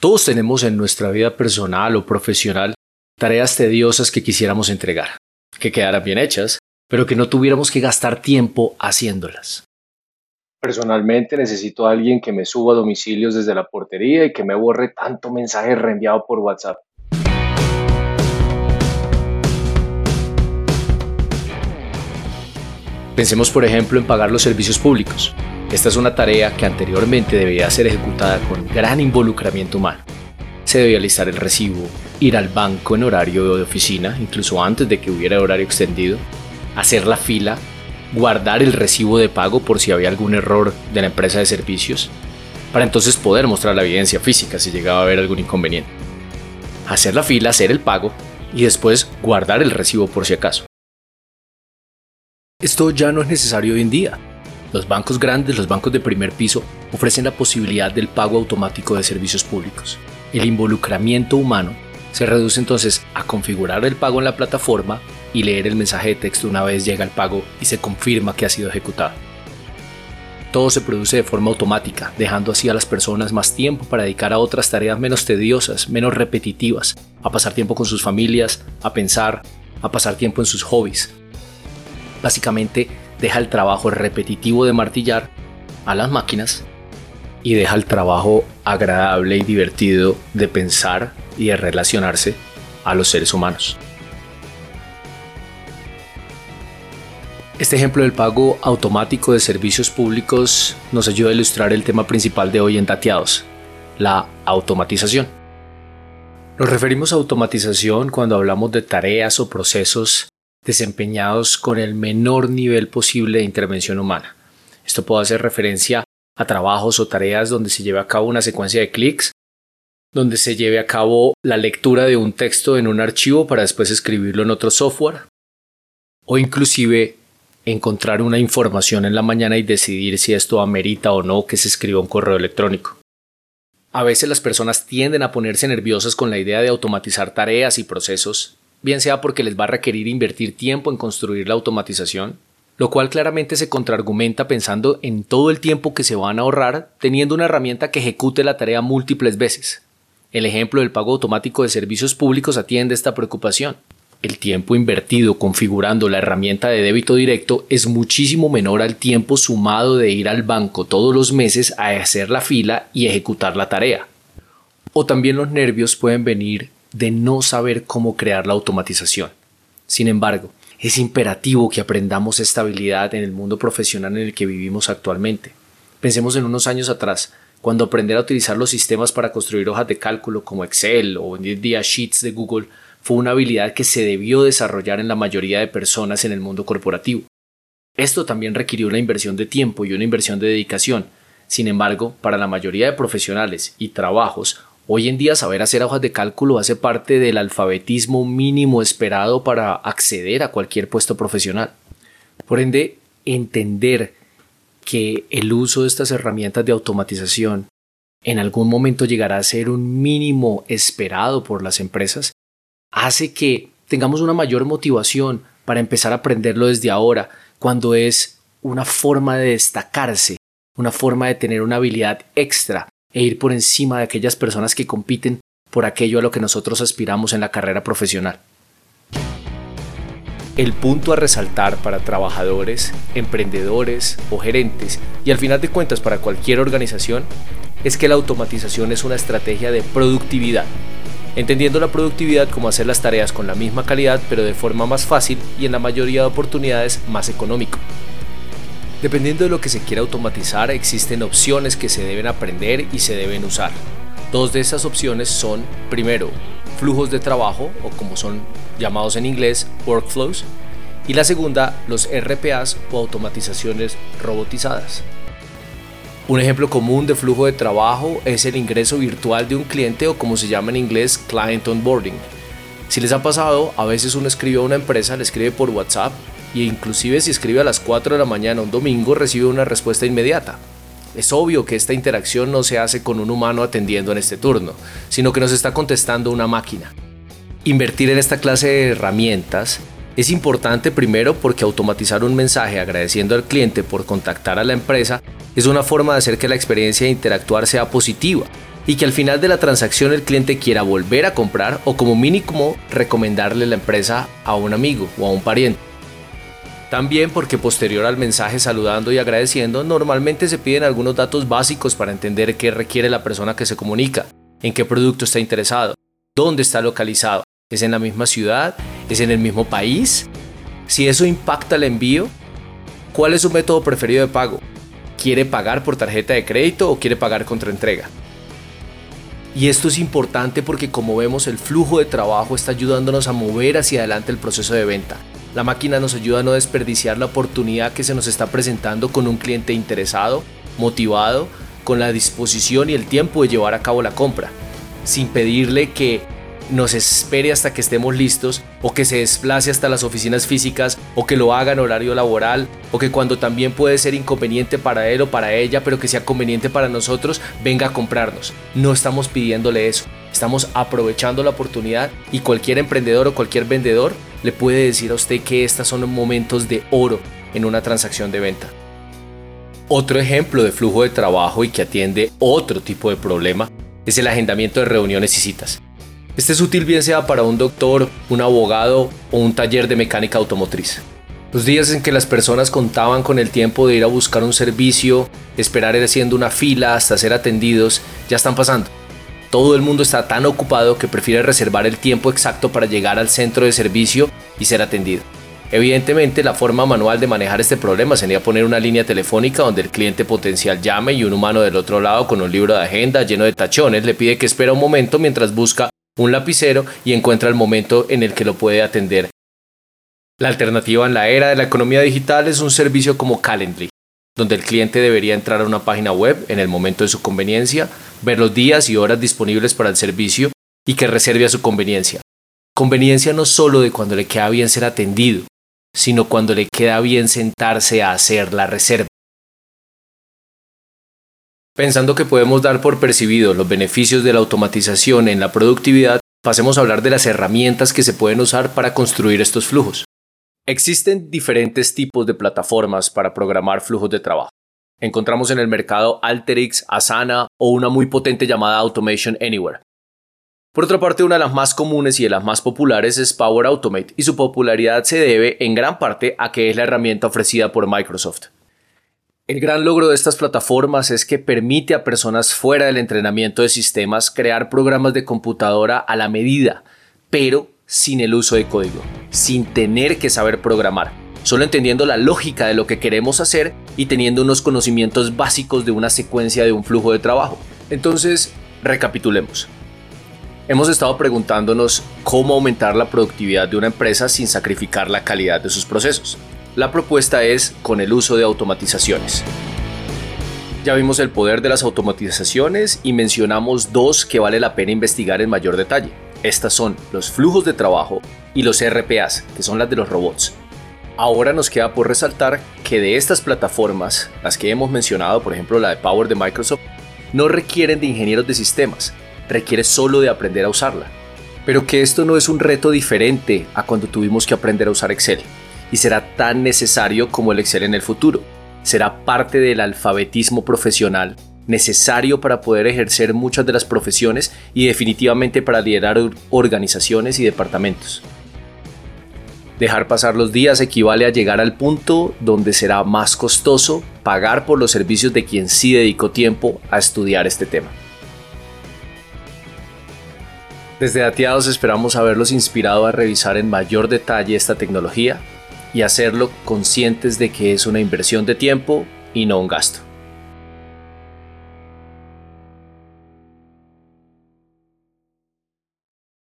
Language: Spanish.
Todos tenemos en nuestra vida personal o profesional tareas tediosas que quisiéramos entregar, que quedaran bien hechas, pero que no tuviéramos que gastar tiempo haciéndolas. Personalmente necesito a alguien que me suba domicilios desde la portería y que me borre tanto mensaje reenviado por WhatsApp. Pensemos por ejemplo en pagar los servicios públicos. Esta es una tarea que anteriormente debía ser ejecutada con gran involucramiento humano. Se debía listar el recibo, ir al banco en horario de oficina, incluso antes de que hubiera horario extendido, hacer la fila guardar el recibo de pago por si había algún error de la empresa de servicios, para entonces poder mostrar la evidencia física si llegaba a haber algún inconveniente. Hacer la fila, hacer el pago y después guardar el recibo por si acaso. Esto ya no es necesario hoy en día. Los bancos grandes, los bancos de primer piso, ofrecen la posibilidad del pago automático de servicios públicos. El involucramiento humano se reduce entonces a configurar el pago en la plataforma y leer el mensaje de texto una vez llega el pago y se confirma que ha sido ejecutado. Todo se produce de forma automática, dejando así a las personas más tiempo para dedicar a otras tareas menos tediosas, menos repetitivas, a pasar tiempo con sus familias, a pensar, a pasar tiempo en sus hobbies. Básicamente deja el trabajo repetitivo de martillar a las máquinas y deja el trabajo agradable y divertido de pensar y de relacionarse a los seres humanos. Este ejemplo del pago automático de servicios públicos nos ayuda a ilustrar el tema principal de hoy en Dateados, la automatización. Nos referimos a automatización cuando hablamos de tareas o procesos desempeñados con el menor nivel posible de intervención humana. Esto puede hacer referencia a trabajos o tareas donde se lleve a cabo una secuencia de clics, donde se lleve a cabo la lectura de un texto en un archivo para después escribirlo en otro software, o inclusive encontrar una información en la mañana y decidir si esto amerita o no que se escriba un correo electrónico. A veces las personas tienden a ponerse nerviosas con la idea de automatizar tareas y procesos, bien sea porque les va a requerir invertir tiempo en construir la automatización, lo cual claramente se contraargumenta pensando en todo el tiempo que se van a ahorrar teniendo una herramienta que ejecute la tarea múltiples veces. El ejemplo del pago automático de servicios públicos atiende esta preocupación el tiempo invertido configurando la herramienta de débito directo es muchísimo menor al tiempo sumado de ir al banco todos los meses a hacer la fila y ejecutar la tarea. O también los nervios pueden venir de no saber cómo crear la automatización. Sin embargo, es imperativo que aprendamos estabilidad en el mundo profesional en el que vivimos actualmente. Pensemos en unos años atrás, cuando aprender a utilizar los sistemas para construir hojas de cálculo como Excel o en el día Sheets de Google fue una habilidad que se debió desarrollar en la mayoría de personas en el mundo corporativo. Esto también requirió una inversión de tiempo y una inversión de dedicación. Sin embargo, para la mayoría de profesionales y trabajos, hoy en día saber hacer hojas de cálculo hace parte del alfabetismo mínimo esperado para acceder a cualquier puesto profesional. Por ende, entender que el uso de estas herramientas de automatización en algún momento llegará a ser un mínimo esperado por las empresas hace que tengamos una mayor motivación para empezar a aprenderlo desde ahora, cuando es una forma de destacarse, una forma de tener una habilidad extra e ir por encima de aquellas personas que compiten por aquello a lo que nosotros aspiramos en la carrera profesional. El punto a resaltar para trabajadores, emprendedores o gerentes y al final de cuentas para cualquier organización es que la automatización es una estrategia de productividad entendiendo la productividad como hacer las tareas con la misma calidad pero de forma más fácil y en la mayoría de oportunidades más económico. Dependiendo de lo que se quiera automatizar, existen opciones que se deben aprender y se deben usar. Dos de esas opciones son, primero, flujos de trabajo, o como son llamados en inglés, workflows, y la segunda, los RPAs o automatizaciones robotizadas. Un ejemplo común de flujo de trabajo es el ingreso virtual de un cliente o como se llama en inglés client onboarding. Si les ha pasado, a veces uno escribe a una empresa, le escribe por WhatsApp e inclusive si escribe a las 4 de la mañana un domingo recibe una respuesta inmediata. Es obvio que esta interacción no se hace con un humano atendiendo en este turno, sino que nos está contestando una máquina. Invertir en esta clase de herramientas es importante primero porque automatizar un mensaje agradeciendo al cliente por contactar a la empresa es una forma de hacer que la experiencia de interactuar sea positiva y que al final de la transacción el cliente quiera volver a comprar o como mínimo recomendarle la empresa a un amigo o a un pariente. También porque posterior al mensaje saludando y agradeciendo, normalmente se piden algunos datos básicos para entender qué requiere la persona que se comunica, en qué producto está interesado, dónde está localizado, es en la misma ciudad, es en el mismo país, si eso impacta el envío, cuál es su método preferido de pago, quiere pagar por tarjeta de crédito o quiere pagar contra entrega. Y esto es importante porque como vemos el flujo de trabajo está ayudándonos a mover hacia adelante el proceso de venta la máquina nos ayuda a no desperdiciar la oportunidad que se nos está presentando con un cliente interesado, motivado, con la disposición y el tiempo de llevar a cabo la compra, sin pedirle que nos espere hasta que estemos listos o que se desplace hasta las oficinas físicas o que lo haga en horario laboral o que cuando también puede ser inconveniente para él o para ella pero que sea conveniente para nosotros venga a comprarnos. No estamos pidiéndole eso, estamos aprovechando la oportunidad y cualquier emprendedor o cualquier vendedor le puede decir a usted que estos son momentos de oro en una transacción de venta. Otro ejemplo de flujo de trabajo y que atiende otro tipo de problema es el agendamiento de reuniones y citas. Este es útil bien sea para un doctor, un abogado o un taller de mecánica automotriz. Los días en que las personas contaban con el tiempo de ir a buscar un servicio, esperar haciendo una fila hasta ser atendidos, ya están pasando. Todo el mundo está tan ocupado que prefiere reservar el tiempo exacto para llegar al centro de servicio y ser atendido. Evidentemente, la forma manual de manejar este problema sería poner una línea telefónica donde el cliente potencial llame y un humano del otro lado con un libro de agenda lleno de tachones le pide que espera un momento mientras busca un lapicero y encuentra el momento en el que lo puede atender. La alternativa en la era de la economía digital es un servicio como Calendly, donde el cliente debería entrar a una página web en el momento de su conveniencia, ver los días y horas disponibles para el servicio y que reserve a su conveniencia. Conveniencia no solo de cuando le queda bien ser atendido, sino cuando le queda bien sentarse a hacer la reserva. Pensando que podemos dar por percibido los beneficios de la automatización en la productividad, pasemos a hablar de las herramientas que se pueden usar para construir estos flujos. Existen diferentes tipos de plataformas para programar flujos de trabajo. Encontramos en el mercado Alteryx, Asana o una muy potente llamada Automation Anywhere. Por otra parte, una de las más comunes y de las más populares es Power Automate y su popularidad se debe en gran parte a que es la herramienta ofrecida por Microsoft. El gran logro de estas plataformas es que permite a personas fuera del entrenamiento de sistemas crear programas de computadora a la medida, pero sin el uso de código, sin tener que saber programar, solo entendiendo la lógica de lo que queremos hacer y teniendo unos conocimientos básicos de una secuencia de un flujo de trabajo. Entonces, recapitulemos. Hemos estado preguntándonos cómo aumentar la productividad de una empresa sin sacrificar la calidad de sus procesos. La propuesta es con el uso de automatizaciones. Ya vimos el poder de las automatizaciones y mencionamos dos que vale la pena investigar en mayor detalle. Estas son los flujos de trabajo y los RPAs, que son las de los robots. Ahora nos queda por resaltar que de estas plataformas, las que hemos mencionado, por ejemplo la de Power de Microsoft, no requieren de ingenieros de sistemas, requiere solo de aprender a usarla. Pero que esto no es un reto diferente a cuando tuvimos que aprender a usar Excel, y será tan necesario como el Excel en el futuro. Será parte del alfabetismo profesional necesario para poder ejercer muchas de las profesiones y definitivamente para liderar organizaciones y departamentos. Dejar pasar los días equivale a llegar al punto donde será más costoso pagar por los servicios de quien sí dedicó tiempo a estudiar este tema. Desde Dateados esperamos haberlos inspirado a revisar en mayor detalle esta tecnología y hacerlo conscientes de que es una inversión de tiempo y no un gasto.